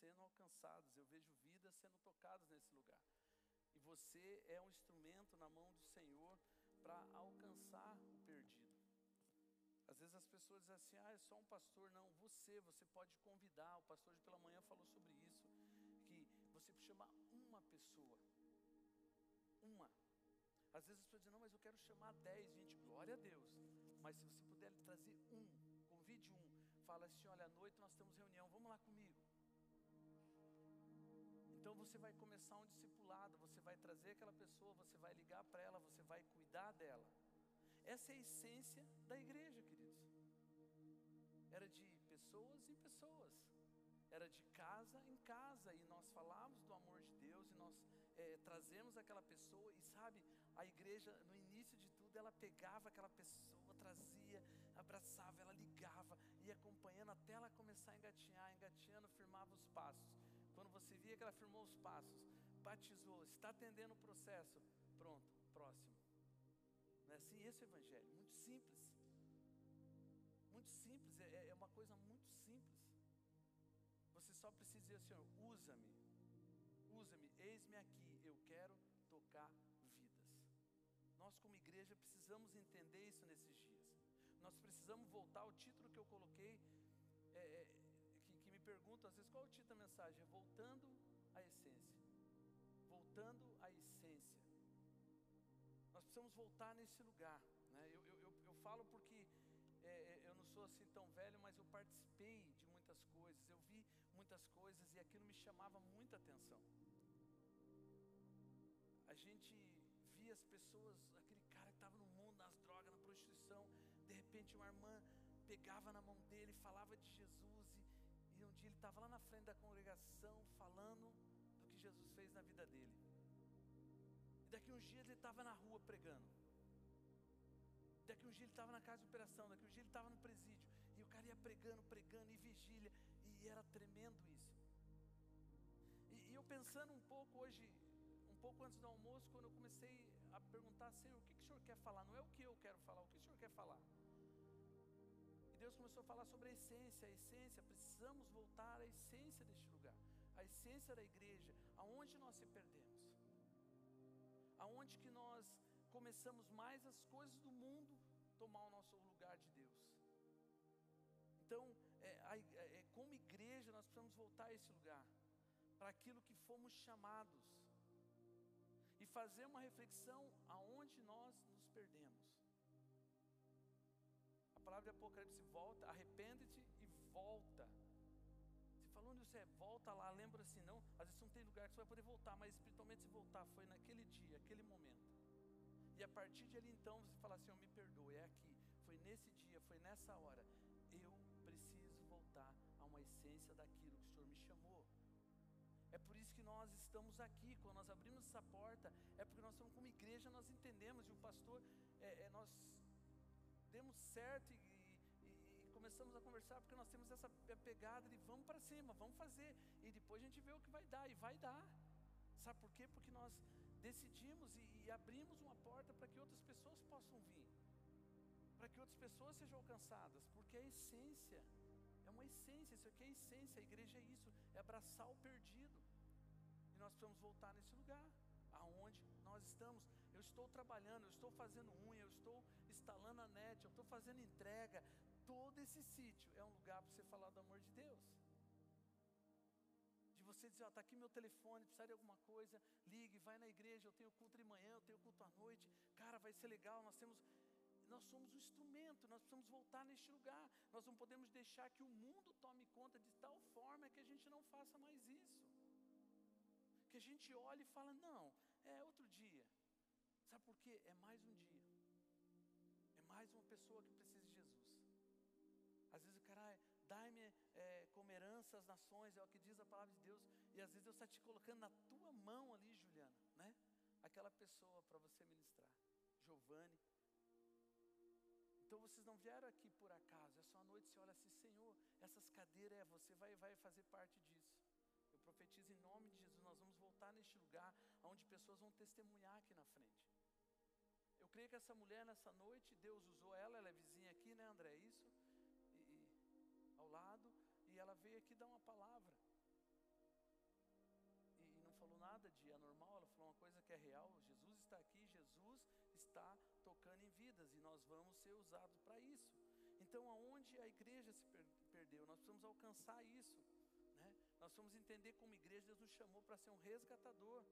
sendo alcançadas, eu vejo vidas sendo tocadas nesse lugar. E você é um instrumento na mão do Senhor para alcançar o perdido. Às vezes as pessoas dizem assim: ah, é só um pastor. Não, você, você pode convidar. O pastor de pela manhã falou sobre isso. Que você chama uma pessoa. Uma. Às vezes as pessoas dizem: não, mas eu quero chamar dez. Gente, glória a Deus. Mas se você puder trazer um, convide um. Fala assim: olha, à noite nós temos reunião, vamos lá comigo. Então você vai começar um discipulado, você vai trazer aquela pessoa, você vai ligar para ela, você vai cuidar dela. Essa é a essência da igreja, queridos. Era de pessoas em pessoas, era de casa em casa, e nós falávamos do amor de Deus, e nós é, trazemos aquela pessoa, e sabe, a igreja, no início de tudo, ela pegava aquela pessoa, trazia, abraçava, ela ligava, ia acompanhando até ela começar a engatinhar, engatinhando, firmava os passos. Quando você via que ela firmou os passos, batizou, está atendendo o processo, pronto, próximo. Não é assim esse é o evangelho? Muito simples. Muito simples, é, é uma coisa muito simples. Você só precisa dizer, Senhor, usa-me, usa-me, eis-me aqui, eu quero tocar vidas. Nós, como igreja, precisamos entender isso nesses dias. Nós precisamos voltar ao título perguntam às vezes qual é o título da mensagem? É voltando à essência. Voltando à essência. Nós precisamos voltar nesse lugar. Né? Eu, eu, eu, eu falo porque é, é, eu não sou assim tão velho, mas eu participei de muitas coisas, eu vi muitas coisas e aquilo me chamava muita atenção. A gente via as pessoas, aquele cara que estava no mundo, nas drogas, na prostituição, de repente uma irmã pegava na mão dele, falava de Jesus dia ele estava lá na frente da congregação falando do que Jesus fez na vida dele. E daqui uns dias ele estava na rua pregando. Daqui uns dias ele estava na casa de operação, daqui uns dias ele estava no presídio. E o cara ia pregando, pregando, e vigília. E era tremendo isso. E, e eu pensando um pouco hoje, um pouco antes do almoço, quando eu comecei a perguntar, Senhor, o que, que o Senhor quer falar? Não é o que eu quero falar, o que o Senhor quer falar? Deus começou a falar sobre a essência, a essência, precisamos voltar à essência deste lugar, a essência da igreja, aonde nós se perdemos, aonde que nós começamos mais as coisas do mundo tomar o nosso lugar de Deus. Então, é, é, é, como igreja, nós precisamos voltar a esse lugar, para aquilo que fomos chamados, e fazer uma reflexão aonde nós nos perdemos. De Apocalipse volta, arrepende-te e volta. Falou onde você é, volta lá, lembra assim, não. Às vezes não tem lugar que você vai poder voltar, mas espiritualmente se voltar, foi naquele dia, aquele momento. E a partir de ali então você fala assim, eu me perdoe, é aqui, foi nesse dia, foi nessa hora. Eu preciso voltar a uma essência daquilo que o Senhor me chamou. É por isso que nós estamos aqui. Quando nós abrimos essa porta, é porque nós estamos como igreja, nós entendemos, e o pastor, é, é, nós demos certo e, começamos a conversar porque nós temos essa pegada de vamos para cima, vamos fazer e depois a gente vê o que vai dar e vai dar. Sabe por quê? Porque nós decidimos e, e abrimos uma porta para que outras pessoas possam vir, para que outras pessoas sejam alcançadas, porque a essência é uma essência, isso aqui é a essência, a igreja é isso, é abraçar o perdido. E nós precisamos voltar nesse lugar aonde nós estamos. Eu estou trabalhando, eu estou fazendo unha, eu estou instalando a net, eu estou fazendo entrega. Todo esse sítio é um lugar para você falar do amor de Deus. De você dizer, está aqui meu telefone, precisar de alguma coisa, ligue, vai na igreja, eu tenho culto de manhã, eu tenho culto à noite, cara, vai ser legal, nós temos. Nós somos um instrumento, nós precisamos voltar neste lugar. Nós não podemos deixar que o mundo tome conta de tal forma que a gente não faça mais isso que a gente olha e fala: não, é outro dia. Sabe por quê? É mais um dia. É mais uma pessoa que precisa. Às vezes o cara, dai-me é, como herança as nações, é o que diz a palavra de Deus. E às vezes Deus está te colocando na tua mão ali, Juliana, né? Aquela pessoa para você ministrar. Giovanni. Então vocês não vieram aqui por acaso. Essa noite você olha assim, Senhor, essas cadeiras é você vai, vai fazer parte disso. Eu profetizo em nome de Jesus, nós vamos voltar neste lugar onde pessoas vão testemunhar aqui na frente. Eu creio que essa mulher nessa noite, Deus usou ela, ela é vizinha aqui, né, André? É isso? E, e, lado, e ela veio aqui dar uma palavra. nada de anormal, ela falou uma coisa que é real. Jesus está aqui, Jesus está tocando em vidas e nós vamos ser usados para isso. Então, aonde a igreja se per perdeu, nós precisamos alcançar isso. Né? Nós precisamos entender como igreja Deus nos chamou para ser um resgatador,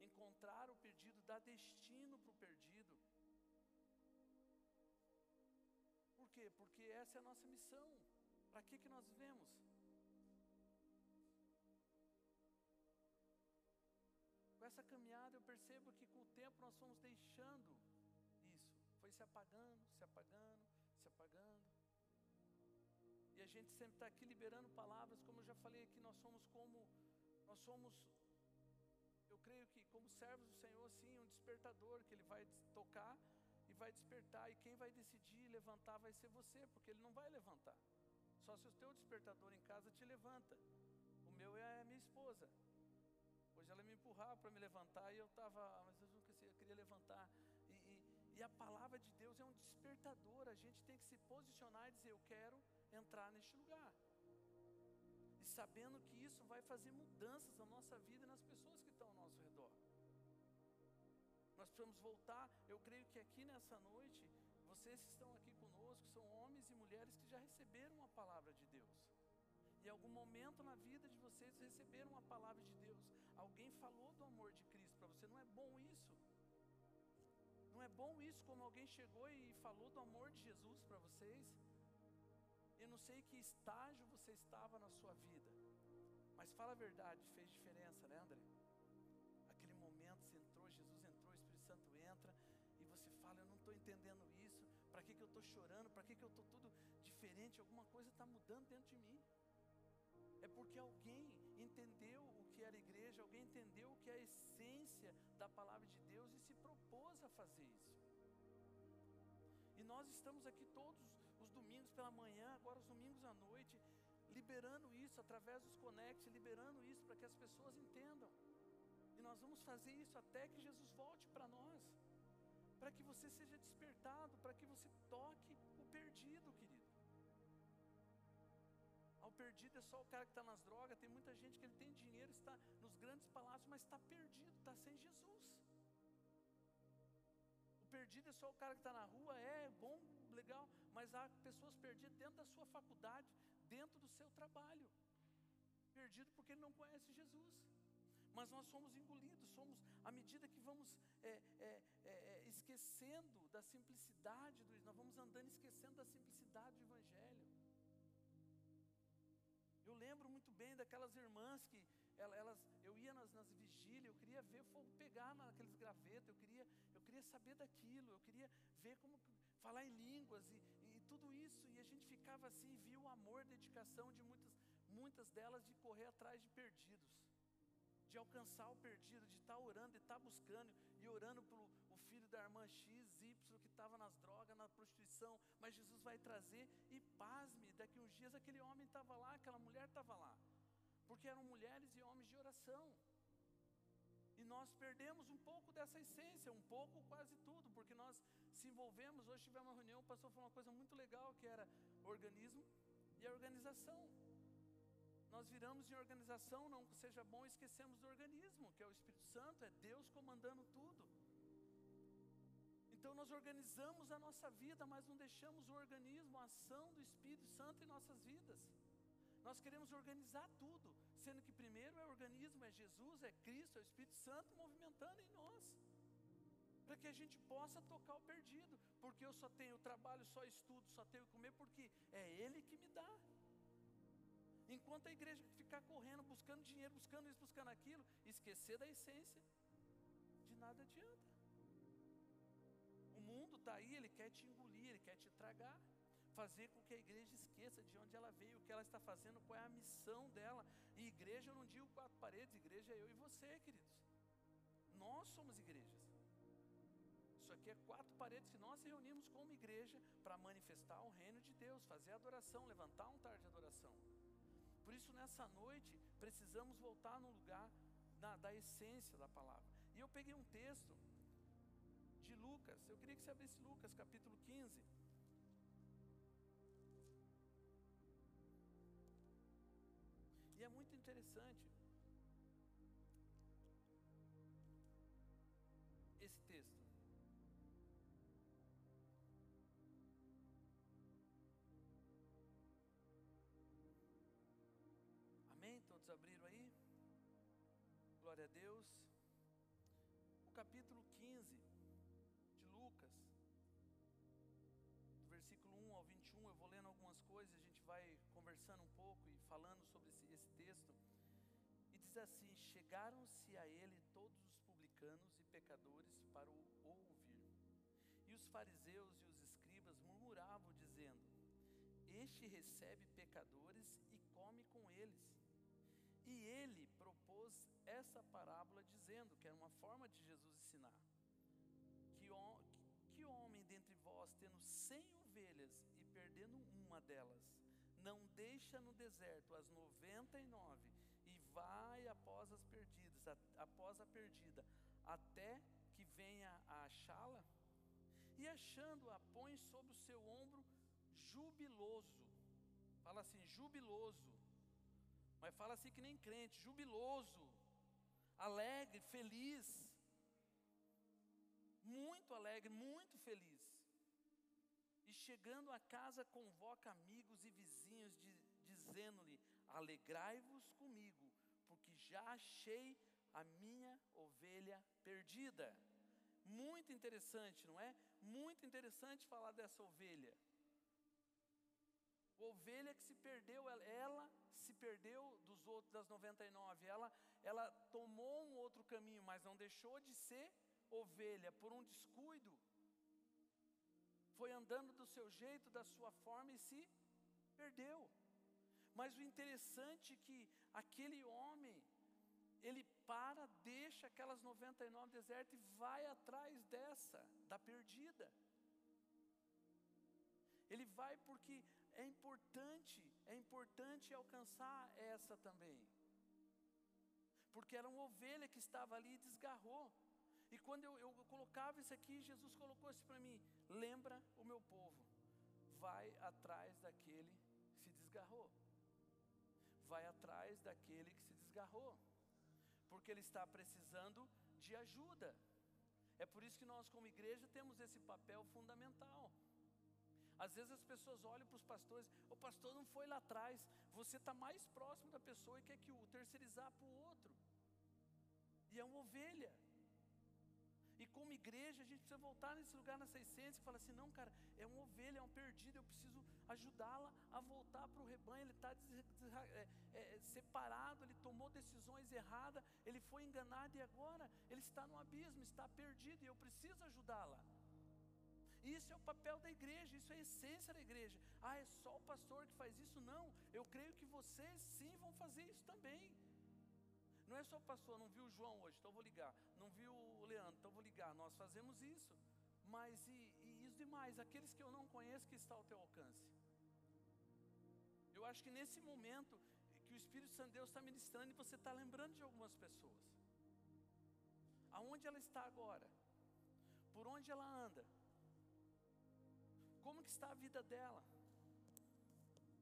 encontrar o perdido, dar destino para o perdido. Por quê? Porque essa é a nossa missão. Para que, que nós vivemos? Com essa caminhada eu percebo que com o tempo nós fomos deixando isso. Foi se apagando, se apagando, se apagando. E a gente sempre está aqui liberando palavras, como eu já falei aqui, nós somos como, nós somos, eu creio que como servos do Senhor, sim, um despertador, que Ele vai tocar e vai despertar, e quem vai decidir levantar vai ser você, porque Ele não vai levantar. Só se o teu despertador em casa te levanta. O meu é a minha esposa. Hoje ela me empurrava para me levantar e eu estava, ah, mas eu nunca sei, eu queria levantar. E, e, e, a palavra de Deus é um despertador. A gente tem que se posicionar e dizer: Eu quero entrar neste lugar. E sabendo que isso vai fazer mudanças na nossa vida e nas pessoas que estão ao nosso redor. Nós precisamos voltar. Eu creio que aqui nessa noite, vocês estão aqui conosco são homens e mulheres que já receberam a palavra de Deus. Em algum momento na vida de vocês receberam a palavra de Deus. Alguém falou do amor de Cristo para você. Não é bom isso? Não é bom isso como alguém chegou e falou do amor de Jesus para vocês? Eu não sei que estágio você estava na sua vida, mas fala a verdade, fez diferença, né, André? Aquele momento você entrou, Jesus entrou, o Espírito Santo entra, e você fala: Eu não estou entendendo para que, que eu estou chorando, para que, que eu estou tudo diferente, alguma coisa está mudando dentro de mim é porque alguém entendeu o que era igreja, alguém entendeu o que é a essência da palavra de Deus e se propôs a fazer isso. E nós estamos aqui todos os domingos pela manhã, agora os domingos à noite, liberando isso através dos Connect, liberando isso para que as pessoas entendam. E nós vamos fazer isso até que Jesus volte para nós, para que você seja despertado, para que você toque o perdido, querido. Ao perdido é só o cara que está nas drogas. Tem muita gente que ele tem dinheiro, está nos grandes palácios, mas está perdido, está sem Jesus. O perdido é só o cara que está na rua, é bom, legal, mas há pessoas perdidas dentro da sua faculdade, dentro do seu trabalho. Perdido porque ele não conhece Jesus. Mas nós somos engolidos, somos, à medida que vamos é, é, é, é esquecendo da simplicidade do nós vamos andando esquecendo da simplicidade do Evangelho. Eu lembro muito bem daquelas irmãs que elas, eu ia nas, nas vigílias, eu queria ver fogo pegar naqueles gravetos, eu queria, eu queria saber daquilo, eu queria ver como falar em línguas e, e tudo isso, e a gente ficava assim, via o amor, dedicação de muitas, muitas delas de correr atrás de perdidos de alcançar o perdido, de estar orando, de estar buscando e orando pelo da irmã X, Y que estava nas drogas, na prostituição, mas Jesus vai trazer e pasme, daqui uns dias aquele homem estava lá, aquela mulher estava lá, porque eram mulheres e homens de oração. E nós perdemos um pouco dessa essência, um pouco, quase tudo, porque nós se envolvemos. Hoje tivemos uma reunião, o pastor falou uma coisa muito legal, que era organismo e a organização. Nós viramos em organização, não seja bom, esquecemos do organismo, que é o Espírito Santo, é Deus comandando tudo. Então nós organizamos a nossa vida, mas não deixamos o organismo, a ação do Espírito Santo em nossas vidas. Nós queremos organizar tudo, sendo que primeiro é o organismo, é Jesus, é Cristo, é o Espírito Santo movimentando em nós. Para que a gente possa tocar o perdido, porque eu só tenho trabalho, só estudo, só tenho que comer, porque é Ele que me dá. Enquanto a igreja ficar correndo, buscando dinheiro, buscando isso, buscando aquilo, esquecer da essência, de nada adianta. Aí, ele quer te engolir, ele quer te tragar, fazer com que a igreja esqueça de onde ela veio, o que ela está fazendo, qual é a missão dela. E igreja eu não digo quatro paredes, igreja é eu e você, queridos. Nós somos igrejas. Isso aqui é quatro paredes que nós reunimos como igreja para manifestar o reino de Deus, fazer adoração, levantar um altar de adoração. Por isso, nessa noite, precisamos voltar no lugar da, da essência da palavra. E eu peguei um texto Lucas. Eu queria que você abrisse Lucas, capítulo 15. E é muito interessante esse texto. Amém? Todos abriram aí? Glória a Deus. O capítulo 15 versículo 1 ao 21, eu vou lendo algumas coisas, a gente vai conversando um pouco e falando sobre esse, esse texto. E diz assim: Chegaram-se a ele todos os publicanos e pecadores para o ouvir. E os fariseus e os escribas murmuravam, dizendo: Este recebe pecadores e come com eles. E ele propôs essa parábola dizendo, que era uma forma delas, não deixa no deserto as noventa e nove e vai após as perdidas, após a perdida, até que venha a achá-la? E achando-a, põe sobre o seu ombro jubiloso. Fala assim, jubiloso. Mas fala assim que nem crente, jubiloso, alegre, feliz. Muito alegre, muito feliz. Chegando a casa, convoca amigos e vizinhos, dizendo-lhe: Alegrai-vos comigo, porque já achei a minha ovelha perdida. Muito interessante, não é? Muito interessante falar dessa ovelha. Ovelha que se perdeu, ela, ela se perdeu dos outros das 99. Ela, ela tomou um outro caminho, mas não deixou de ser ovelha por um descuido. Foi andando do seu jeito, da sua forma e se perdeu. Mas o interessante é que aquele homem, ele para, deixa aquelas 99 desertas e vai atrás dessa, da perdida. Ele vai porque é importante, é importante alcançar essa também. Porque era uma ovelha que estava ali e desgarrou. E quando eu, eu colocava isso aqui, Jesus colocou isso para mim: lembra o meu povo, vai atrás daquele que se desgarrou vai atrás daquele que se desgarrou, porque ele está precisando de ajuda. É por isso que nós, como igreja, temos esse papel fundamental. Às vezes as pessoas olham para os pastores, o pastor não foi lá atrás, você está mais próximo da pessoa e quer que o terceirizar para o outro. E é uma ovelha. Como igreja, a gente precisa voltar nesse lugar, nessa essência, e falar assim: não, cara, é uma ovelha, é um perdido, eu preciso ajudá-la a voltar para o rebanho. Ele está é, é, separado, ele tomou decisões erradas, ele foi enganado e agora ele está no abismo, está perdido e eu preciso ajudá-la. Isso é o papel da igreja, isso é a essência da igreja. Ah, é só o pastor que faz isso? Não, eu creio que vocês sim vão fazer isso também. Não é só o pastor, não viu o João hoje, então vou ligar. Não viu o Leandro, então vou ligar. Nós fazemos isso. Mas e, e os demais, aqueles que eu não conheço, que está ao teu alcance? Eu acho que nesse momento que o Espírito Santo de Deus está ministrando e você está lembrando de algumas pessoas. Aonde ela está agora? Por onde ela anda? Como que está a vida dela?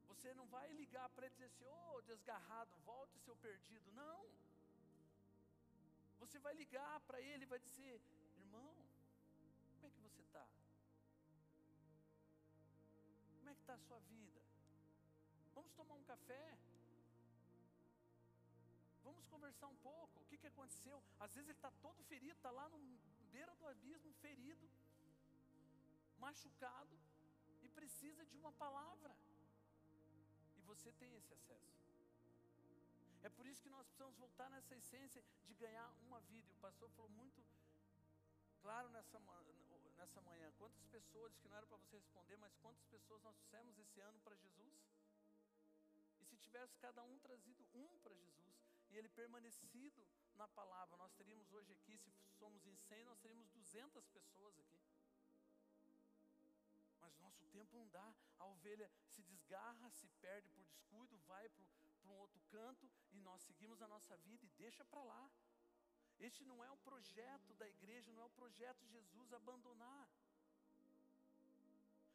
Você não vai ligar para ele e dizer assim, ô oh, desgarrado, volte seu perdido. Não. Você vai ligar para ele e vai dizer, irmão, como é que você está? Como é que está a sua vida? Vamos tomar um café? Vamos conversar um pouco. O que, que aconteceu? Às vezes ele está todo ferido, está lá no beira do abismo, ferido, machucado, e precisa de uma palavra. E você tem esse acesso. É por isso que nós precisamos voltar nessa essência de ganhar uma vida. E o pastor falou muito claro nessa, nessa manhã. Quantas pessoas, que não era para você responder, mas quantas pessoas nós trouxemos esse ano para Jesus? E se tivesse cada um trazido um para Jesus e ele permanecido na palavra, nós teríamos hoje aqui, se somos em 100, nós teríamos 200 pessoas aqui. Mas nosso tempo não dá. A ovelha se desgarra, se perde por descuido, vai para para um outro canto e nós seguimos a nossa vida e deixa para lá. Este não é o projeto da igreja, não é o projeto de Jesus abandonar.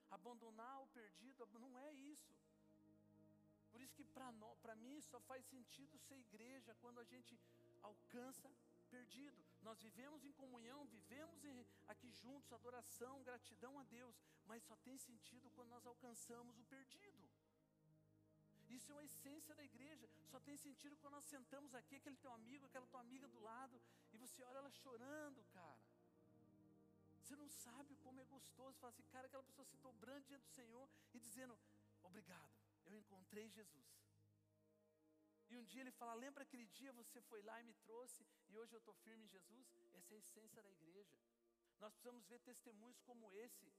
Abandonar o perdido, não é isso. Por isso que para mim só faz sentido ser igreja quando a gente alcança perdido. Nós vivemos em comunhão, vivemos em, aqui juntos, adoração, gratidão a Deus, mas só tem sentido quando nós alcançamos o perdido. Isso é uma essência da igreja. Só tem sentido quando nós sentamos aqui, aquele teu amigo, aquela tua amiga do lado, e você olha ela chorando, cara. Você não sabe como é gostoso falar assim, cara, aquela pessoa se dobrando diante do Senhor e dizendo: Obrigado, eu encontrei Jesus. E um dia ele fala: Lembra aquele dia você foi lá e me trouxe, e hoje eu estou firme em Jesus? Essa é a essência da igreja. Nós precisamos ver testemunhos como esse,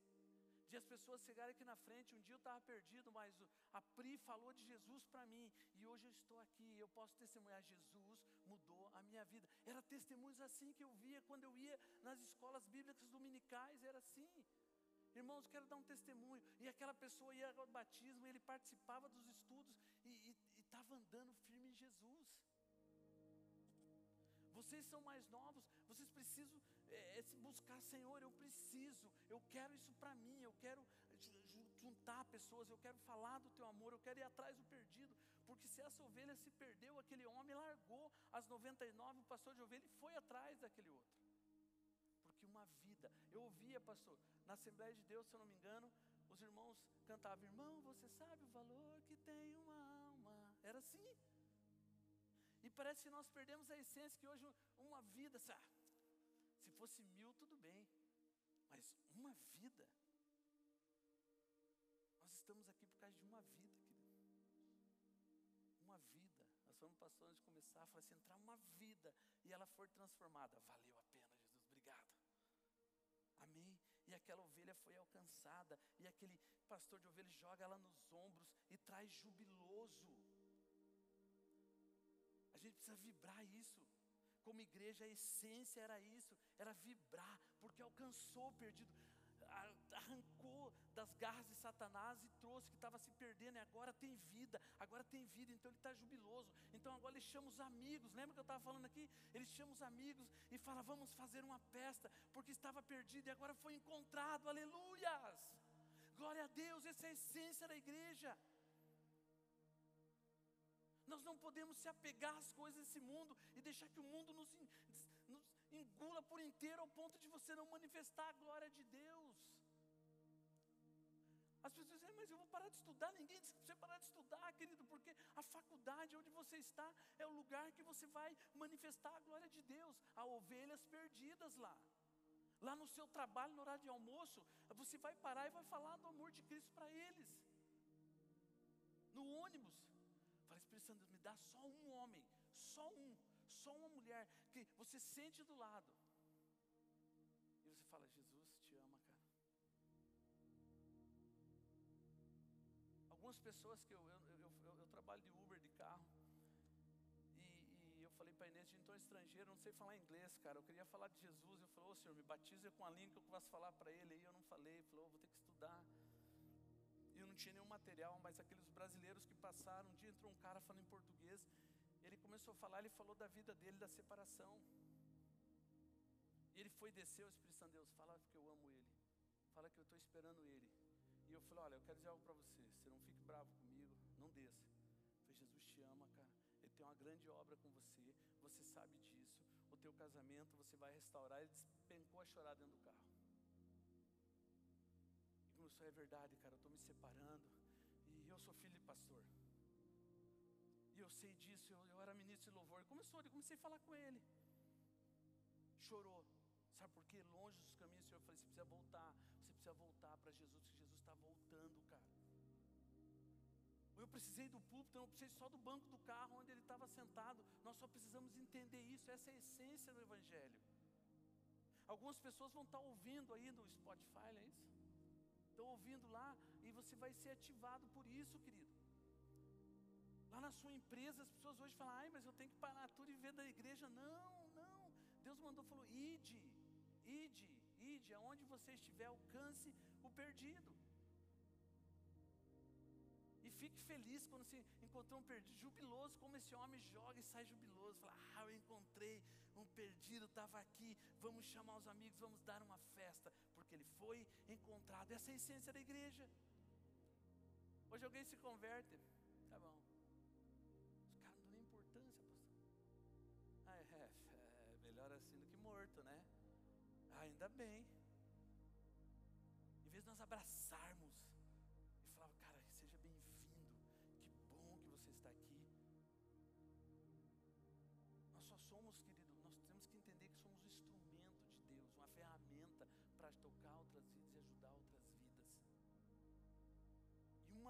de as pessoas chegarem aqui na frente. Um dia eu estava perdido, mas a Pri falou de Jesus para mim, e hoje eu estou aqui. Eu posso testemunhar: Jesus mudou a minha vida. Era testemunhos assim que eu via quando eu ia nas escolas bíblicas dominicais, era assim. Irmãos, quero dar um testemunho. E aquela pessoa ia ao batismo, ele participava dos estudos e estava andando firme em Jesus. Vocês são mais novos, vocês precisam é, é buscar, Senhor, eu preciso, eu quero isso para mim, eu quero juntar pessoas, eu quero falar do teu amor, eu quero ir atrás do perdido, porque se essa ovelha se perdeu, aquele homem largou as 99, o pastor de ovelha e foi atrás daquele outro. Porque uma vida, eu ouvia, pastor, na Assembleia de Deus, se eu não me engano, os irmãos cantavam, irmão, você sabe o valor que tem uma alma. Era assim. E parece que nós perdemos a essência que hoje uma vida, se fosse mil, tudo bem. Mas uma vida. Nós estamos aqui por causa de uma vida, querido. Uma vida. Nós fomos pastor antes de começar, falei assim, entrar uma vida e ela for transformada. Valeu a pena, Jesus, obrigado. Amém? E aquela ovelha foi alcançada, e aquele pastor de ovelhas joga ela nos ombros e traz jubiloso. A gente precisa vibrar isso. Como igreja, a essência era isso, era vibrar, porque alcançou o perdido, arrancou das garras de Satanás e trouxe que estava se perdendo, e agora tem vida, agora tem vida, então ele está jubiloso. Então agora ele chama os amigos, lembra que eu estava falando aqui? Ele chama os amigos e fala: vamos fazer uma festa, porque estava perdido e agora foi encontrado, aleluias! Glória a Deus, essa é a essência da igreja. Nós não podemos se apegar às coisas desse mundo e deixar que o mundo nos, nos, engula por inteiro ao ponto de você não manifestar a glória de Deus. As pessoas dizem, mas eu vou parar de estudar. Ninguém diz você parar de estudar, querido, porque a faculdade onde você está é o lugar que você vai manifestar a glória de Deus. Há ovelhas perdidas lá. Lá no seu trabalho, no horário de almoço, você vai parar e vai falar do amor de Cristo para eles. No ônibus, Fala, Espírito Santo, me dá só um homem, só um, só uma mulher que você sente do lado. E você fala, Jesus te ama, cara. Algumas pessoas que eu, eu, eu, eu, trabalho de Uber de carro. E, e eu falei para Inês, então estrangeiro, não sei falar inglês, cara. Eu queria falar de Jesus. Eu falei, ô oh, Senhor, me batiza com a língua que eu posso falar para ele. Aí eu não falei, falou, oh, vou ter que estudar e eu não tinha nenhum material, mas aqueles brasileiros que passaram, um dia entrou um cara falando em português, ele começou a falar, ele falou da vida dele, da separação. E ele foi descer, o Espírito Santo de Deus, fala que eu amo ele, fala que eu estou esperando ele. E eu falei, olha, eu quero dizer algo para você, você não fique bravo comigo, não desça. Falei, Jesus te ama, cara. Ele tem uma grande obra com você, você sabe disso. O teu casamento você vai restaurar. Ele despencou a chorar dentro do começou, é verdade, cara, eu estou me separando. E eu sou filho de pastor. E eu sei disso, eu, eu era ministro de louvor. Começou, eu comecei a falar com ele. Chorou. Sabe por quê? Longe dos caminhos, Senhor. Eu falei, você precisa voltar. Você precisa voltar para Jesus, que Jesus está voltando, cara. Eu precisei do púlpito, eu precisei só do banco do carro onde ele estava sentado. Nós só precisamos entender isso. Essa é a essência do Evangelho. Algumas pessoas vão estar ouvindo aí no Spotify, não é isso? Estão ouvindo lá e você vai ser ativado por isso, querido. Lá na sua empresa, as pessoas hoje falam, ai, mas eu tenho que parar tudo e ver da igreja. Não, não. Deus mandou, falou, ide, ide, ide, aonde você estiver, alcance o perdido. E fique feliz quando se encontrou um perdido, jubiloso, como esse homem joga e sai jubiloso. Fala, ah, eu encontrei um perdido estava aqui, vamos chamar os amigos, vamos dar uma festa, porque ele foi encontrado. Essa é a essência da igreja. Hoje alguém se converte, tá bom. Os caras não dão nem importância, pastor. Ah, é, é, é melhor assim do que morto, né? Ah, ainda bem. Em vez de nós abraçarmos e falarmos, cara, seja bem-vindo, que bom que você está aqui. Nós só somos, queridos.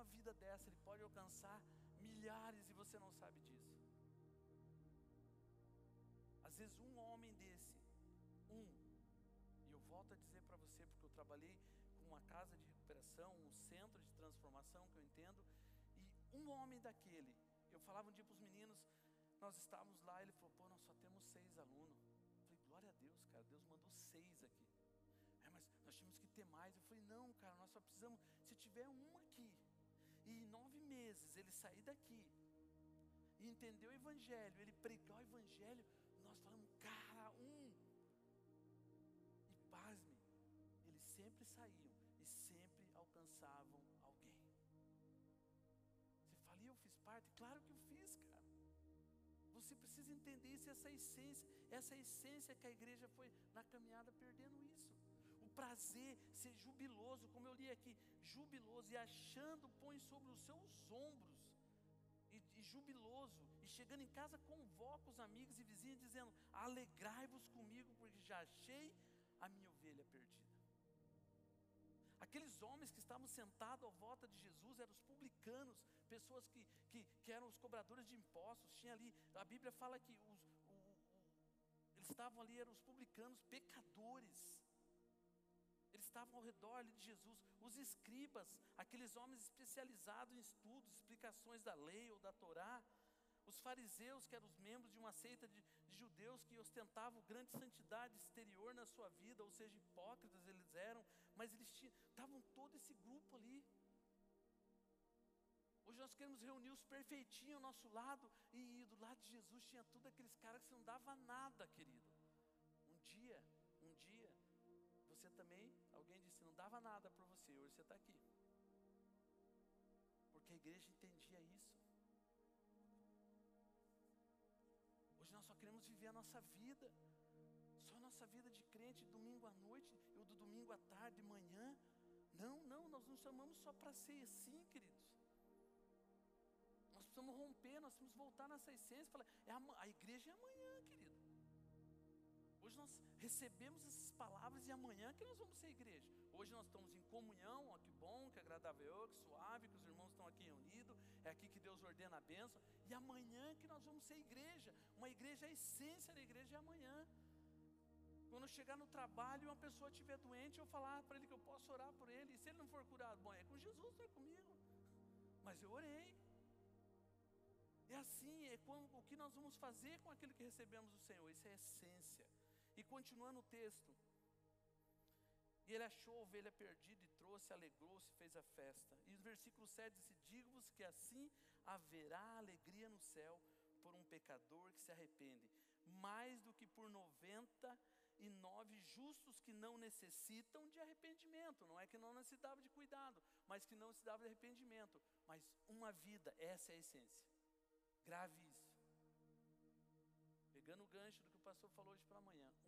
Vida dessa ele pode alcançar milhares e você não sabe disso. Às vezes um homem desse, um, e eu volto a dizer para você porque eu trabalhei com uma casa de recuperação, um centro de transformação que eu entendo, e um homem daquele, eu falava um dia para os meninos, nós estávamos lá, ele falou, pô, nós só temos seis alunos. Eu falei, glória a Deus, cara, Deus mandou seis aqui. É, mas nós tínhamos que ter mais. Eu falei, não, cara, nós só precisamos, se tiver um e em nove meses ele sair daqui, e entender o Evangelho, ele pregar o Evangelho, nós falamos, cara, um. E pasme, eles sempre saíam e sempre alcançavam alguém. Você fala, e eu fiz parte? Claro que eu fiz, cara. Você precisa entender isso, essa essência, essa essência que a igreja foi na caminhada perdendo isso. Prazer, ser jubiloso, como eu li aqui, jubiloso e achando põe sobre os seus ombros e, e jubiloso, e chegando em casa convoca os amigos e vizinhos dizendo: Alegrai-vos comigo, porque já achei a minha ovelha perdida. Aqueles homens que estavam sentados à volta de Jesus eram os publicanos, pessoas que, que, que eram os cobradores de impostos. Tinha ali, a Bíblia fala que os, o, o, eles estavam ali, eram os publicanos, pecadores. Estavam ao redor de Jesus, os escribas, aqueles homens especializados em estudos, explicações da lei ou da Torá, os fariseus, que eram os membros de uma seita de, de judeus que ostentavam grande santidade exterior na sua vida, ou seja, hipócritas eles eram, mas eles tinham, estavam todo esse grupo ali. Hoje nós queremos reunir os perfeitinhos ao nosso lado, e, do lado de Jesus tinha tudo aqueles caras que não dava nada, querido. Um dia, um dia, você também, dava nada para você, hoje você está aqui. Porque a igreja entendia isso. Hoje nós só queremos viver a nossa vida, só a nossa vida de crente, domingo à noite, ou do domingo à tarde, de manhã. Não, não, nós não chamamos só para ser assim, queridos. Nós precisamos romper, nós precisamos voltar nessa essência. Falar, é a, a igreja é amanhã, querido. Hoje nós recebemos essas palavras e amanhã que nós vamos ser igreja. Hoje nós estamos em comunhão, ó, que bom, que agradável, que suave, que os irmãos estão aqui reunidos, é aqui que Deus ordena a bênção. E amanhã que nós vamos ser igreja. Uma igreja, a essência da igreja é amanhã. Quando eu chegar no trabalho e uma pessoa estiver doente, eu falar para ele que eu posso orar por ele. E se ele não for curado, bom, é com Jesus, não é comigo. Mas eu orei. E assim é o que nós vamos fazer com aquilo que recebemos do Senhor. Isso é essência. E continuando o texto. E ele achou a ovelha perdida e trouxe, alegrou-se, fez a festa. E o versículo 7 diz: Digo-vos que assim haverá alegria no céu por um pecador que se arrepende, mais do que por noventa e nove justos que não necessitam de arrependimento. Não é que não necessitava de cuidado, mas que não necessitava de arrependimento. Mas uma vida, essa é a essência. Grave isso. Pegando o gancho do que o pastor falou hoje pela manhã, uma.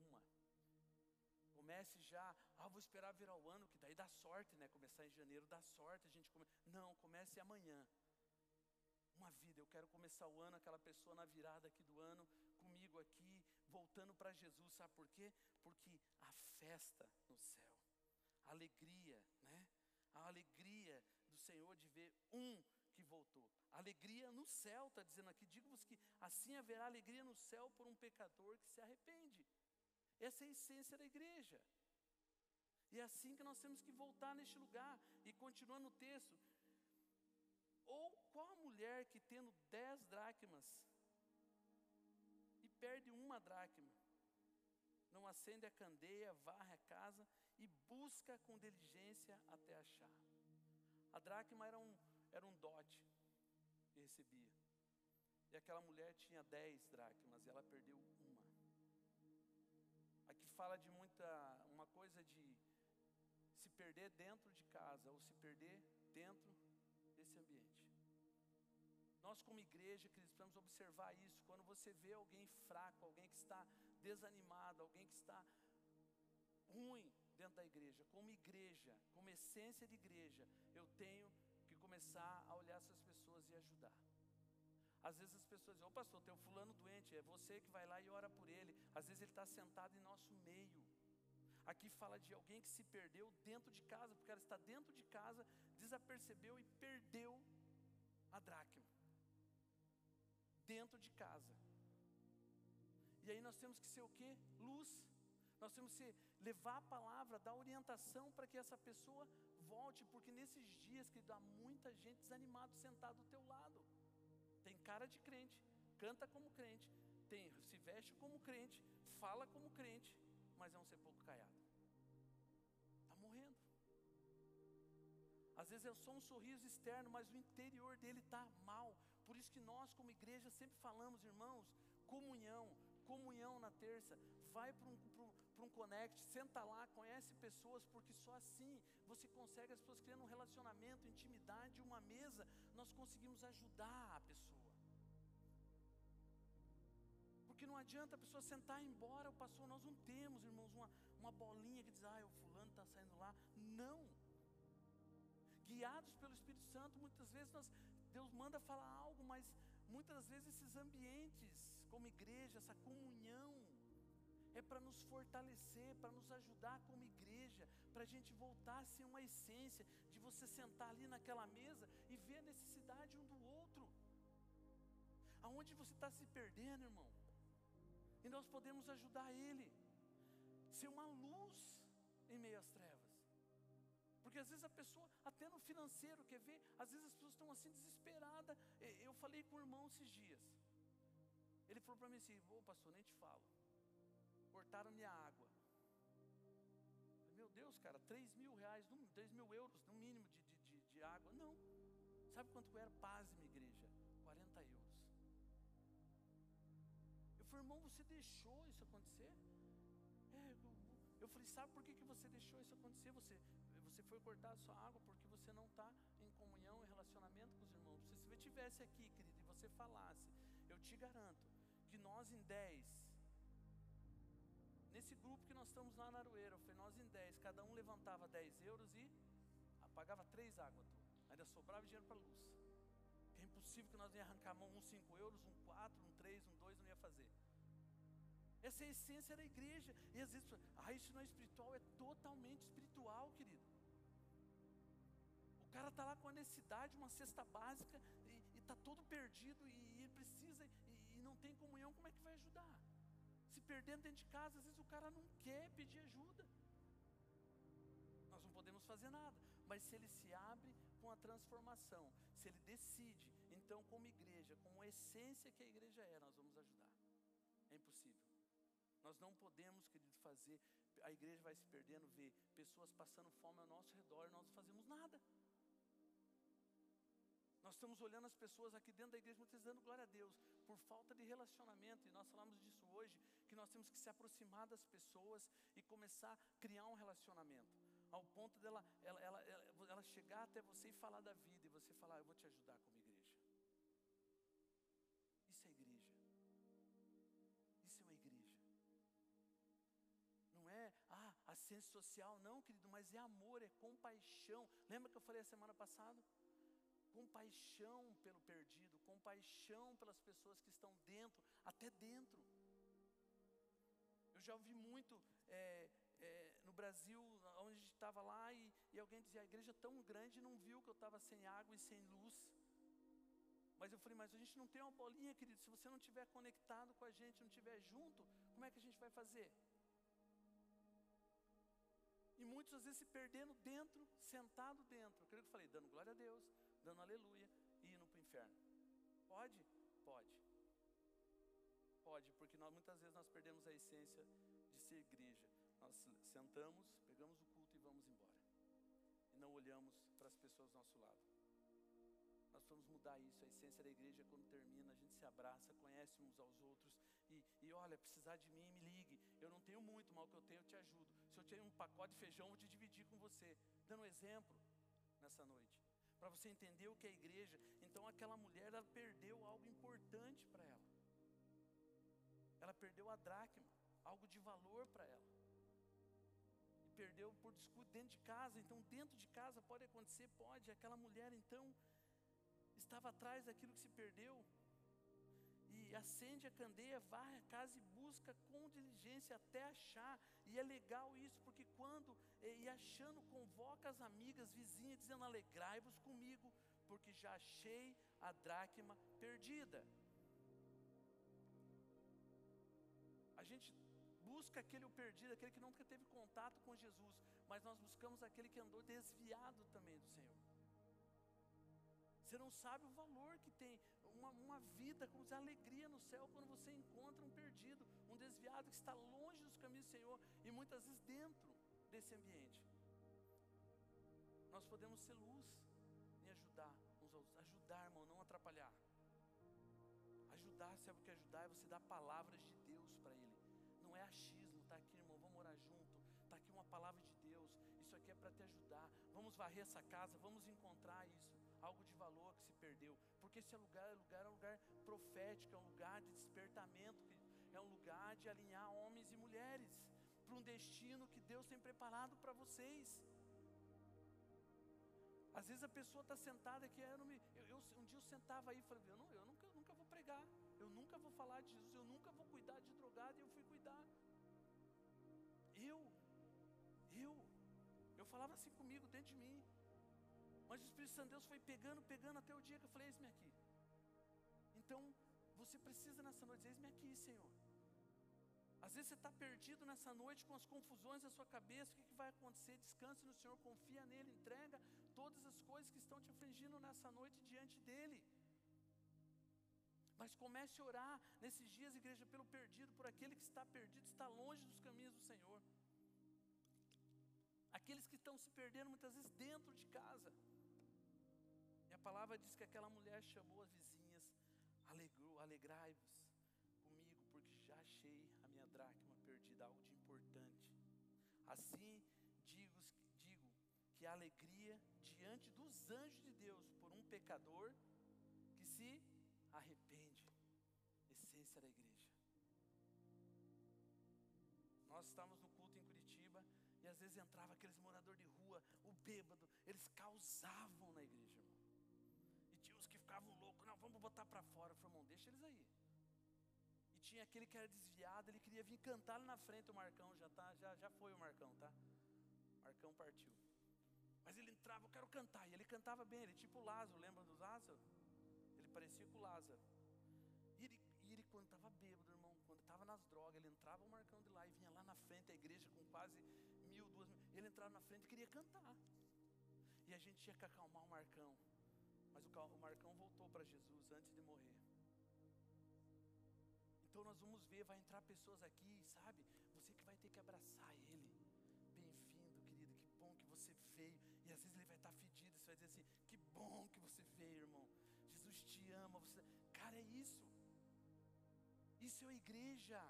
Comece já, ah, vou esperar virar o ano, que daí dá sorte, né? Começar em janeiro dá sorte, a gente come... Não, comece amanhã. Uma vida, eu quero começar o ano, aquela pessoa na virada aqui do ano, comigo aqui, voltando para Jesus, sabe por quê? Porque a festa no céu, a alegria, né? A alegria do Senhor de ver um que voltou. Alegria no céu, está dizendo aqui. Digo-vos que assim haverá alegria no céu por um pecador que se arrepende. Essa é a essência da igreja. E é assim que nós temos que voltar neste lugar. E continuando o texto. Ou qual a mulher que tendo dez dracmas e perde uma dracma, não acende a candeia, varre a casa e busca com diligência até achar? A dracma era um, era um dote que recebia. E aquela mulher tinha dez dracmas e ela perdeu fala de muita, uma coisa de se perder dentro de casa ou se perder dentro desse ambiente. Nós, como igreja, precisamos observar isso. Quando você vê alguém fraco, alguém que está desanimado, alguém que está ruim dentro da igreja, como igreja, como essência de igreja, eu tenho que começar a olhar essas pessoas e ajudar. Às vezes as pessoas dizem, ô pastor, tem um fulano doente, é você que vai lá e ora por ele. Às vezes ele está sentado em nosso meio. Aqui fala de alguém que se perdeu dentro de casa, porque ela está dentro de casa, desapercebeu e perdeu a dracma dentro de casa. E aí nós temos que ser o que? Luz. Nós temos que levar a palavra, dar orientação para que essa pessoa volte, porque nesses dias que dá muita gente desanimada sentado do teu lado. Tem cara de crente, canta como crente, tem, se veste como crente, fala como crente, mas é um sepulcro caiado. Está morrendo. Às vezes é só um sorriso externo, mas o interior dele está mal. Por isso que nós, como igreja, sempre falamos, irmãos, comunhão, comunhão na terça, vai para um, para um connect, senta lá, conhece pessoas, porque só assim você consegue, as pessoas criando um relacionamento, intimidade, uma mesa, nós conseguimos ajudar a pessoa. Porque não adianta a pessoa sentar e ir embora, o pastor, nós não temos, irmãos, uma, uma bolinha que diz, ah, o fulano está saindo lá. Não. Guiados pelo Espírito Santo, muitas vezes nós, Deus manda falar algo, mas muitas vezes esses ambientes, como igreja, essa comunhão, é para nos fortalecer, para nos ajudar como igreja, para a gente voltar a ser uma essência, de você sentar ali naquela mesa e ver a necessidade um do outro. Aonde você está se perdendo, irmão? E nós podemos ajudar ele, ser uma luz em meio às trevas. Porque às vezes a pessoa, até no financeiro, quer ver? Às vezes as pessoas estão assim desesperadas. Eu falei com o irmão esses dias. Ele falou para mim assim: Ô pastor, nem te falo. Cortaram minha água. Meu Deus, cara, 3 mil reais, 3 mil euros no mínimo de, de, de, de água. Não. Sabe quanto era? Paz, minha igreja. 40 euros. Eu falei, irmão, você deixou isso acontecer? É, eu, eu falei, sabe por que, que você deixou isso acontecer? Você você foi cortar sua água porque você não está em comunhão, em relacionamento com os irmãos. Se você estivesse aqui, querido, e você falasse, eu te garanto que nós em 10, nesse grupo que nós estamos lá na Aroeira, nós em 10, cada um levantava 10 euros e apagava três águas, ainda sobrava dinheiro para luz. É impossível que nós ia arrancar mão um 5 euros, um 4, um 3, um 2, não ia fazer. Essa é a essência da igreja. E às vezes, ah, isso não é espiritual, é totalmente espiritual, querido cara está lá com a necessidade, uma cesta básica, e está todo perdido, e ele precisa, e, e não tem comunhão, como é que vai ajudar? Se perdendo dentro de casa, às vezes o cara não quer pedir ajuda. Nós não podemos fazer nada, mas se ele se abre com a transformação, se ele decide, então, como igreja, com a essência que a igreja é, nós vamos ajudar. É impossível. Nós não podemos, querido, fazer. A igreja vai se perdendo, ver pessoas passando fome ao nosso redor e nós não fazemos nada. Nós estamos olhando as pessoas aqui dentro da igreja, muitas dando glória a Deus, por falta de relacionamento, e nós falamos disso hoje, que nós temos que se aproximar das pessoas e começar a criar um relacionamento, ao ponto dela ela, ela, ela, ela chegar até você e falar da vida, e você falar, eu vou te ajudar como igreja. Isso é igreja. Isso é uma igreja. Não é, ah, assistência social, não, querido, mas é amor, é compaixão. Lembra que eu falei a semana passada? Compaixão pelo perdido, compaixão pelas pessoas que estão dentro, até dentro. Eu já ouvi muito é, é, no Brasil, onde a gente estava lá, e, e, alguém dizia: a igreja é tão grande não viu que eu estava sem água e sem luz. Mas eu falei: mas a gente não tem uma bolinha, querido. Se você não estiver conectado com a gente, não estiver junto, como é que a gente vai fazer? E muitos às vezes se perdendo dentro, sentado dentro. Eu creio que eu falei, dando glória a Deus, dando aleluia e indo para o inferno. Pode? Pode. Pode, porque nós, muitas vezes nós perdemos a essência de ser igreja. Nós sentamos, pegamos o culto e vamos embora. E não olhamos para as pessoas do nosso lado. Nós vamos mudar isso. A essência da igreja, quando termina, a gente se abraça, conhece uns aos outros. E, e olha, precisar de mim, me ligue. Eu não tenho muito, mas o que eu tenho eu te ajudo. Se eu tenho um pacote de feijão, eu vou te dividir com você. Dando um exemplo nessa noite para você entender o que é igreja. Então aquela mulher ela perdeu algo importante para ela. Ela perdeu a dracma, algo de valor para ela. E perdeu por descuido dentro de casa. Então dentro de casa pode acontecer, pode. Aquela mulher então estava atrás daquilo que se perdeu. Acende a candeia, varre a casa e busca com diligência até achar. E é legal isso, porque quando e achando, convoca as amigas, vizinhas, dizendo: Alegrai-vos comigo, porque já achei a dracma perdida. A gente busca aquele o perdido, aquele que nunca teve contato com Jesus, mas nós buscamos aquele que andou desviado também do Senhor. Você não sabe o valor que tem uma, uma vida, dizer, alegria no céu quando você encontra um perdido, um desviado que está longe dos caminhos do Senhor e muitas vezes dentro desse ambiente. Nós podemos ser luz e ajudar uns aos outros, ajudar, irmão, não atrapalhar. Ajudar, sabe o que ajudar? É você dar palavras de Deus para ele. Não é achismo, está aqui, irmão, vamos orar junto. Está aqui uma palavra de Deus. Isso aqui é para te ajudar. Vamos varrer essa casa, vamos encontrar isso. Algo de valor que se perdeu. Porque esse é lugar, é lugar, é lugar profético, é um lugar de despertamento, é um lugar de alinhar homens e mulheres para um destino que Deus tem preparado para vocês. Às vezes a pessoa está sentada aqui, eu, me, eu, eu, um dia eu sentava aí e falei, eu, não, eu nunca, nunca vou pregar, eu nunca vou falar de Jesus, eu nunca vou cuidar de drogado, e eu fui cuidar. Eu, eu, eu falava assim comigo dentro de mim, mas o Espírito Santo de Deus foi pegando, pegando até o dia que eu falei, eis-me aqui. Então, você precisa nessa noite dizer, eis-me aqui, Senhor. Às vezes você está perdido nessa noite com as confusões da sua cabeça, o que, que vai acontecer? Descanse no Senhor, confia nele, entrega todas as coisas que estão te afligindo nessa noite diante dele. Mas comece a orar nesses dias, igreja, pelo perdido, por aquele que está perdido, está longe dos caminhos do Senhor. Aqueles que estão se perdendo muitas vezes dentro de casa. Palavra diz que aquela mulher chamou as vizinhas, alegrou, alegrai-vos comigo, porque já achei a minha dracma perdida, algo de importante. Assim digo, digo que a alegria diante dos anjos de Deus por um pecador que se arrepende, essência da igreja. Nós estávamos no culto em Curitiba e às vezes entrava aqueles moradores de rua, o bêbado, eles causavam na igreja, ficavam loucos, não, vamos botar para fora. Eu falei, irmão, deixa eles aí. E tinha aquele que era desviado, ele queria vir cantar na frente, o Marcão já tá, já, já foi o Marcão, tá? Marcão partiu. Mas ele entrava, eu quero cantar. E ele cantava bem, ele tipo Lázaro, lembra do Lázaro? Ele parecia com o Lázaro. E ele, e ele quando estava bêbado, irmão, quando estava nas drogas, ele entrava o Marcão de lá e vinha lá na frente da igreja com quase mil, duas mil. Ele entrava na frente e queria cantar. E a gente tinha que acalmar o Marcão. Mas o, Marcão voltou para Jesus antes de morrer. Então nós vamos ver, vai entrar pessoas aqui, sabe? Você que vai ter que abraçar ele. Bem-vindo, querido, que bom que você veio. E às vezes ele vai estar fedido, você vai dizer assim: que bom que você veio, irmão. Jesus te ama. Você... Cara, é isso. Isso é a igreja.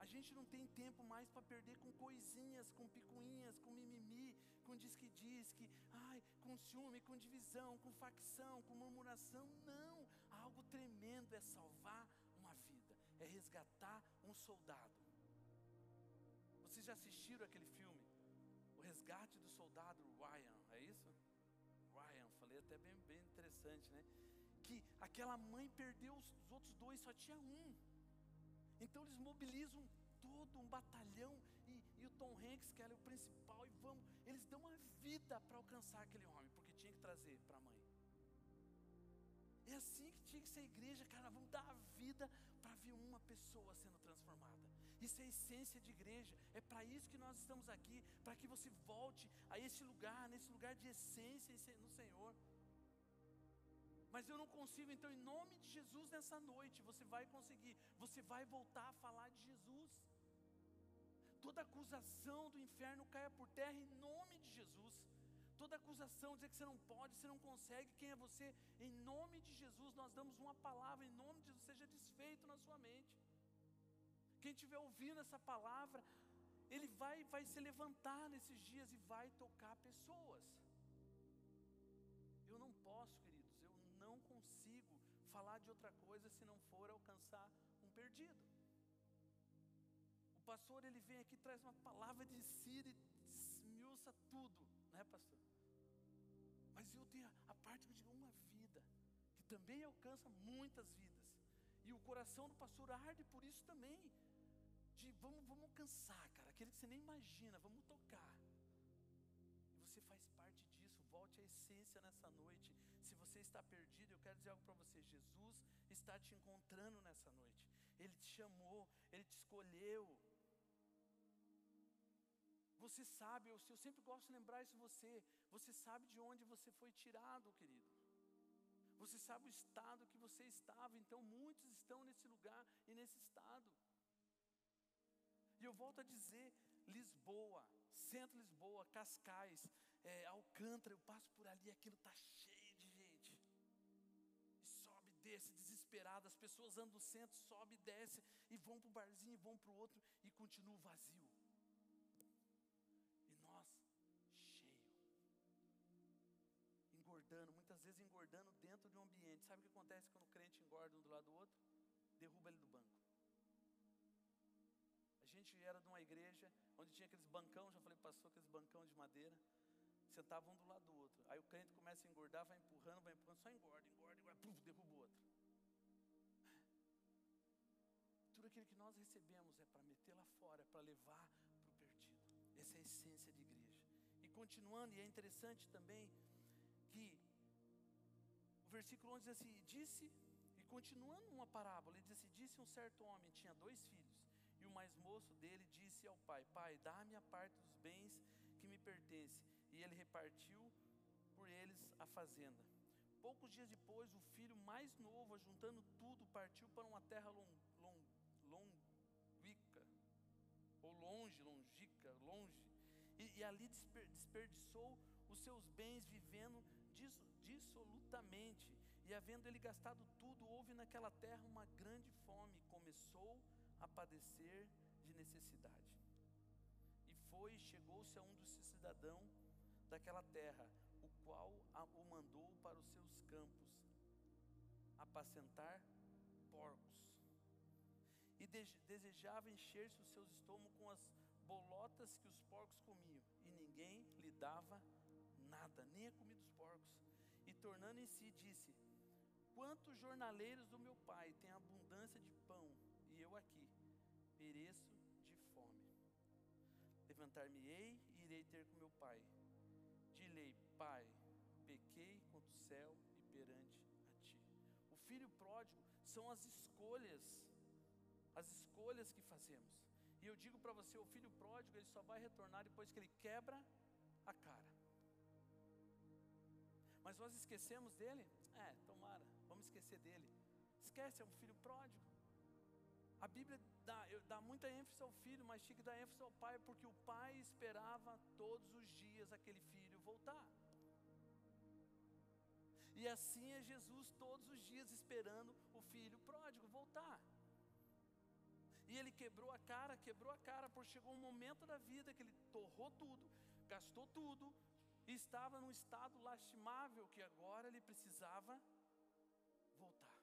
A gente não tem tempo mais para perder com coisinhas, com picuinhas, com mimimi, com diz que diz que, ai, com ciúme, com divisão, com facção, com murmuração. Não, algo tremendo é salvar uma vida, é resgatar um soldado. Vocês já assistiram aquele filme? O Resgate do Soldado Ryan, é isso? Ryan, falei até bem, bem interessante, né? Que aquela mãe perdeu os, os outros dois, só tinha um. Então eles mobilizam todo um batalhão Tom Hanks, que era o principal, e vamos, eles dão uma vida para alcançar aquele homem, porque tinha que trazer para a mãe. É assim que tinha que ser a igreja, cara. Vamos dar a vida para ver uma pessoa sendo transformada. Isso é a essência de igreja. É para isso que nós estamos aqui, para que você volte a esse lugar, nesse lugar de essência no Senhor. Mas eu não consigo, então, em nome de Jesus, nessa noite, você vai conseguir. Você vai voltar a falar de Jesus. Toda acusação do inferno caia por terra em nome de Jesus. Toda acusação, dizer que você não pode, você não consegue, quem é você? Em nome de Jesus, nós damos uma palavra, em nome de Jesus, seja desfeito na sua mente. Quem estiver ouvindo essa palavra, ele vai, vai se levantar nesses dias e vai tocar pessoas. Eu não posso, queridos, eu não consigo falar de outra coisa se não for alcançar um perdido. O pastor ele vem aqui traz uma palavra de si e esmiuça tudo não é, pastor? Mas eu tenho a parte digo uma vida, que também alcança muitas vidas. coração do pastor arde por isso também. De vamos, vamos alcançar, cara, aquele que você nem imagina, vamos tocar. E você faz parte disso, volte à essência nessa noite. Se você está perdido, eu quero dizer algo para você: Jesus está te encontrando nessa noite. Ele te chamou, ele te escolheu. Você sabe, eu, sempre gosto de lembrar isso você. Você sabe de onde você foi tirado, querido. Você sabe o estado que você estava. Então muitos estão nesse lugar e nesse estado. E eu volto a dizer, Lisboa, Centro Lisboa, Cascais, é, Alcântara, eu passo por ali, aquilo está cheio de gente. E sobe, desce, desesperado. As pessoas andam no centro, sobe, desce, e vão para o barzinho, e vão para o outro, e continua vazio. Engordando, muitas vezes engordando dentro de um ambiente. Sabe o que acontece quando o crente engorda um do lado do outro? Derruba ele do banco. A gente era de uma igreja onde tinha aqueles bancão, já falei, passou aqueles bancão de madeira, sentavam um do lado do outro. Aí o crente começa a engordar, vai empurrando, vai empurrando, só engorda, engorda, engorda, puf, derruba o outro. Tudo aquilo que nós recebemos é para meter lá fora, é para levar para o perdido. Essa é a essência de igreja. E continuando, e é interessante também que versículo 11 diz assim: disse, e continuando uma parábola, ele diz assim: disse um certo homem, tinha dois filhos. E o mais moço dele disse ao pai: Pai, dá-me a parte dos bens que me pertence. E ele repartiu por eles a fazenda. Poucos dias depois, o filho mais novo, juntando tudo, partiu para uma terra long, long, ou longe, longica, longe, e, e ali desperdiçou os seus bens, vivendo dissolutamente. E havendo ele gastado tudo, houve naquela terra uma grande fome. Começou a padecer de necessidade. E foi, chegou-se a um dos cidadãos daquela terra, o qual o mandou para os seus campos apacentar porcos. E desejava encher-se os seus estômagos com as bolotas que os porcos comiam, e ninguém lhe dava nada, nem a comida dos porcos. Tornando em si, disse: Quantos jornaleiros do meu pai têm abundância de pão e eu aqui pereço de fome. Levantar-me-ei e irei ter com meu pai. Direi, Pai, pequei contra o céu e perante a ti. O filho pródigo são as escolhas, as escolhas que fazemos. E eu digo para você, o filho pródigo, ele só vai retornar depois que ele quebra a cara. Mas nós esquecemos dele? É, tomara, vamos esquecer dele. Esquece, é um filho pródigo. A Bíblia dá, dá muita ênfase ao filho, mas tinha que dar ênfase ao pai, porque o pai esperava todos os dias aquele filho voltar. E assim é Jesus todos os dias esperando o filho pródigo voltar. E ele quebrou a cara, quebrou a cara, porque chegou um momento da vida que ele torrou tudo, gastou tudo, estava num estado lastimável que agora ele precisava voltar.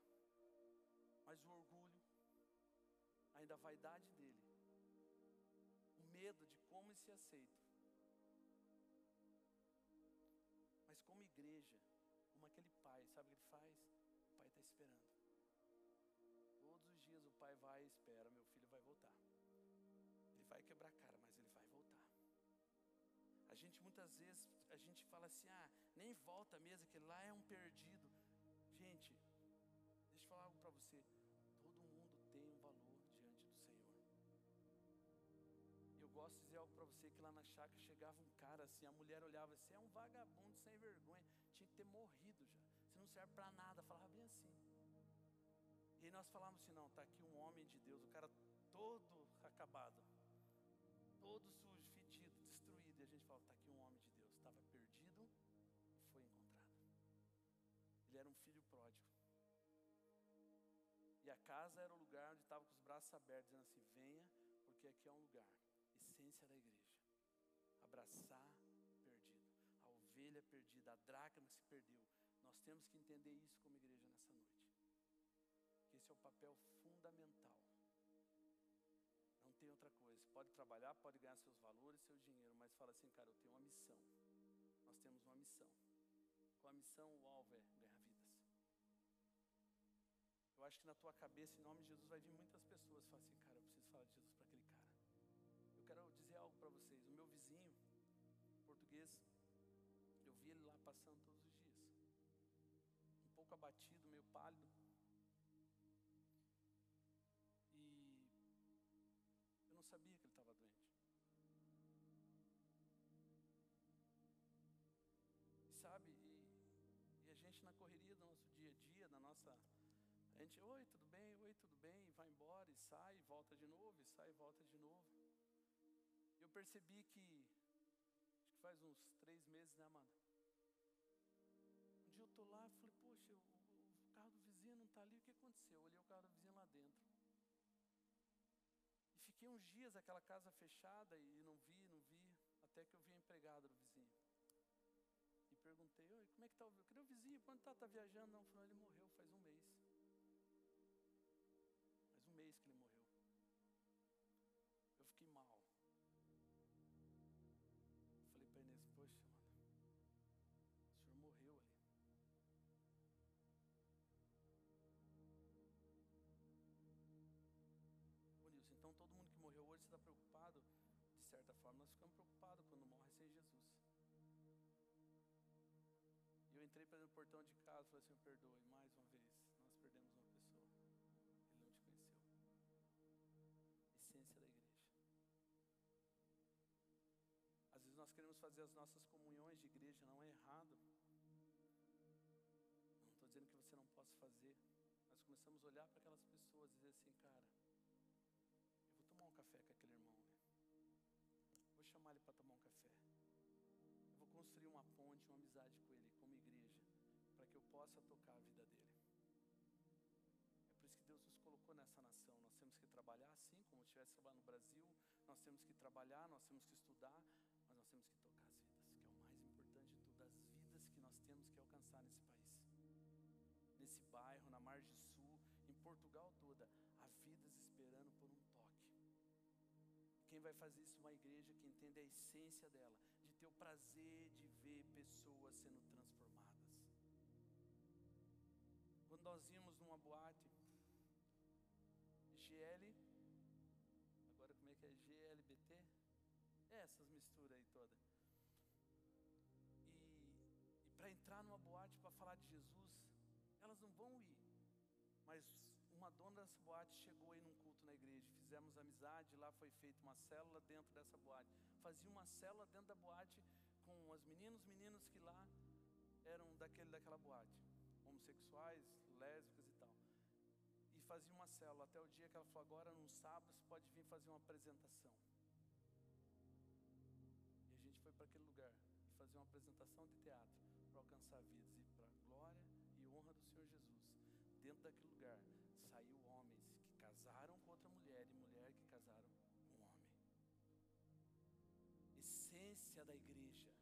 Mas o orgulho, ainda a vaidade dele, o medo de como se aceita. Mas como igreja, como aquele pai, sabe o que ele faz? O pai está esperando. Todos os dias o pai vai e espera, meu filho vai voltar. Ele vai quebrar a cara, A gente muitas vezes, a gente fala assim, ah, nem volta mesmo, que lá é um perdido. Gente, deixa eu falar algo para você. Todo mundo tem um valor eu gosto de dizer algo para você que lá na chácara chegava um cara assim, a mulher olhava assim, é um vagabundo sem vergonha, tinha que ter morrido já. Você não serve para nada, falava bem assim. E nós falávamos assim, não, está aqui um homem de Deus, o cara todo acabado, todo sujo, está aqui um homem de Deus, estava perdido e foi encontrado. Ele era um filho pródigo. E a casa era o lugar onde estava com os braços abertos, dizendo assim: venha, porque aqui é um lugar essência da igreja. Abraçar perdido, a ovelha perdida, a dracma que se perdeu. Nós temos que entender isso como igreja nessa noite. Que esse é o papel fundamental. Coisa. Pode trabalhar, pode ganhar seus valores, seu dinheiro, mas fala assim, cara, eu tenho uma missão. Nós temos uma missão. Com a missão, o alvo é ganhar vidas. Eu acho que na tua cabeça, em nome de Jesus, vai vir muitas pessoas falar assim, cara, eu preciso falar de Jesus para aquele cara. Eu quero dizer algo para vocês. O meu vizinho, português, eu vi ele lá passando todos os dias. Um pouco abatido, meio pálido. Sabia que ele estava doente. Sabe, e, e a gente na correria do nosso dia a dia, da nossa a gente, oi, tudo bem? Oi, tudo bem? E vai embora, e sai, e volta de novo, e sai, e volta de novo. Eu percebi que, acho que faz uns três meses, né, Amanda? Um dia eu tô lá e falei, poxa, o, o, carro do vizinho não está ali, o que aconteceu? Eu olhei o carro do vizinho lá dentro. Fiquei uns dias naquela casa fechada e não vi, não vi, até que eu vi a empregada do vizinho. E perguntei, oi, como é que está o vizinho? Cadê o vizinho? Quando está? Está viajando? Não, falou, ele morreu preocupados quando morre sem Jesus. E eu entrei para o portão de casa e falei assim: perdoe mais uma vez, nós perdemos uma pessoa. Ele não te conheceu essência da igreja. Às vezes nós queremos fazer as nossas comunhões de igreja, não é errado. Não estou dizendo que você não possa fazer. Nós começamos a olhar para aquelas pessoas e dizer assim, cara, construir uma ponte, uma amizade com ele, como igreja, para que eu possa tocar a vida dele por isso que Deus nos colocou nessa nação. Nós temos que trabalhar assim, como estivesse lá no Brasil. Nós temos que trabalhar, nós temos que estudar, mas nós temos que tocar as vidas, que é o mais importante de tudo. As vidas que nós temos que alcançar nesse país, nesse bairro, na margem sul, em Portugal toda. Há vidas esperando por um toque. Quem vai fazer isso? Uma igreja que entende a essência dela, de ter o prazer de ver pessoas sendo transformadas. Quando nós íamos numa boate, GL, agora como é que é? GLBT? É essas misturas aí todas. E, e para entrar numa boate para falar de Jesus, elas não vão ir. Mas uma dona dessa boate chegou aí num na igreja, fizemos amizade, lá foi feita uma célula dentro dessa boate. Fazia uma célula dentro da boate com os meninos, meninos que lá eram daquele daquela boate, homossexuais, lésbicas e tal e fazia uma célula, até o dia que ela falou, agora num sábado você pode vir fazer uma apresentação. E a gente foi para aquele lugar fazer uma apresentação de teatro para alcançar vidas e para a glória e honra do Senhor Jesus. Dentro daquele lugar Essência da igreja.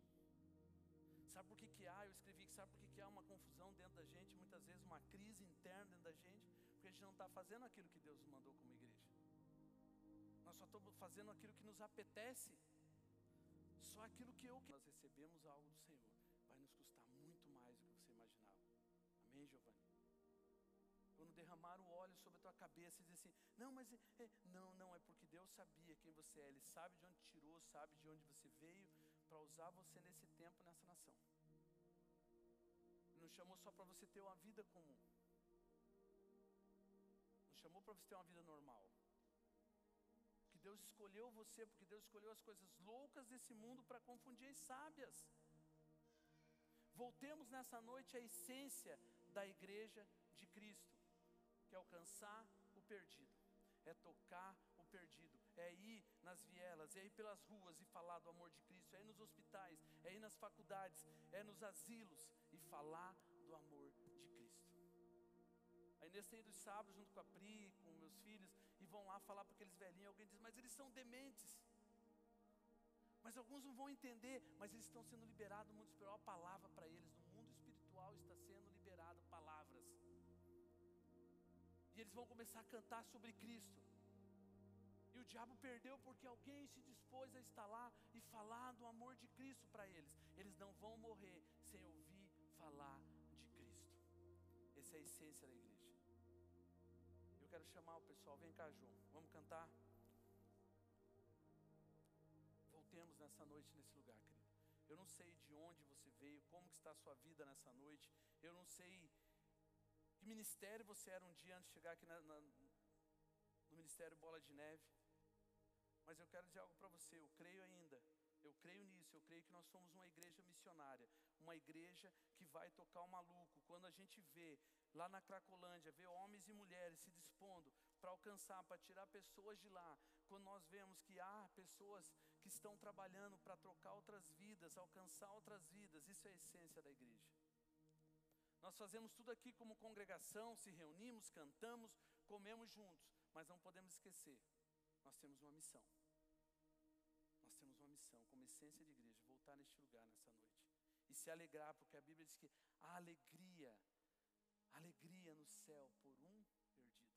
Sabe por que, que há? Eu escrevi que sabe por que, que há uma confusão dentro da gente, muitas vezes uma crise interna dentro da gente, porque a gente não está fazendo aquilo que Deus mandou como igreja. Nós só estamos fazendo aquilo que nos apetece. Só aquilo que eu que nós recebemos algo do Senhor vai nos custar muito mais do que você imaginava. Amém, Giovanni? Quando derramar o óleo cabeça e dizer assim, não, mas é, não, não, é porque Deus sabia quem você é, Ele sabe de onde tirou, sabe de onde você veio, para usar você nesse tempo, nessa nação. Ele não chamou só para você ter uma vida comum nos chamou para você ter uma vida normal. Que Deus escolheu você, porque Deus escolheu as coisas loucas desse mundo para confundir as sábias. Voltemos nessa noite à essência da igreja de Cristo, que é alcançar o perdido, é tocar o perdido, é ir nas vielas, é ir pelas ruas e falar do amor de Cristo, é ir nos hospitais, é ir nas faculdades, é nos asilos e falar do amor de Cristo. A Inês tem ido sábados junto com a Pri, com meus filhos, e vão lá falar para aqueles velhinhos. Alguém diz, mas eles são dementes. Mas alguns não vão entender, mas eles estão sendo liberados no mundo espiritual. A palavra para eles, no mundo espiritual está sendo E eles vão começar a cantar sobre Cristo. E o diabo perdeu porque alguém se dispôs a estar lá e falar do amor de Cristo para eles. Eles não vão morrer sem ouvir falar de Cristo. Essa é a essência da igreja. chamar o pessoal, vem cá, João, vamos cantar. Voltemos nessa noite nesse lugar, querido. Eu não sei de onde você veio, como está a sua vida nessa noite. Eu não sei que ministério você era um dia antes de chegar aqui na, na, no Ministério Bola de Neve. Mas eu quero dizer algo para você, eu creio ainda eu creio nisso, eu creio que nós somos uma igreja missionária, uma igreja que vai tocar o maluco. Quando a gente vê lá na Cracolândia, vê homens e mulheres se dispondo para alcançar, para tirar pessoas de lá, quando nós vemos que há pessoas que estão trabalhando para trocar outras vidas, alcançar outras vidas, isso é a essência da igreja. Nós fazemos tudo aqui como congregação, se reunimos, cantamos, comemos juntos, mas não podemos esquecer, nós temos uma missão. Nós temos uma missão, como essência de igreja, voltar neste lugar nessa noite e se alegrar, porque a Bíblia diz que há alegria, alegria no céu por um perdido.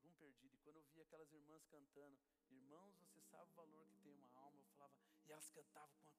Por um perdido. E quando eu via aquelas irmãs cantando, irmãos, você sabe o valor que tem uma alma, eu falava, e elas cantavam com a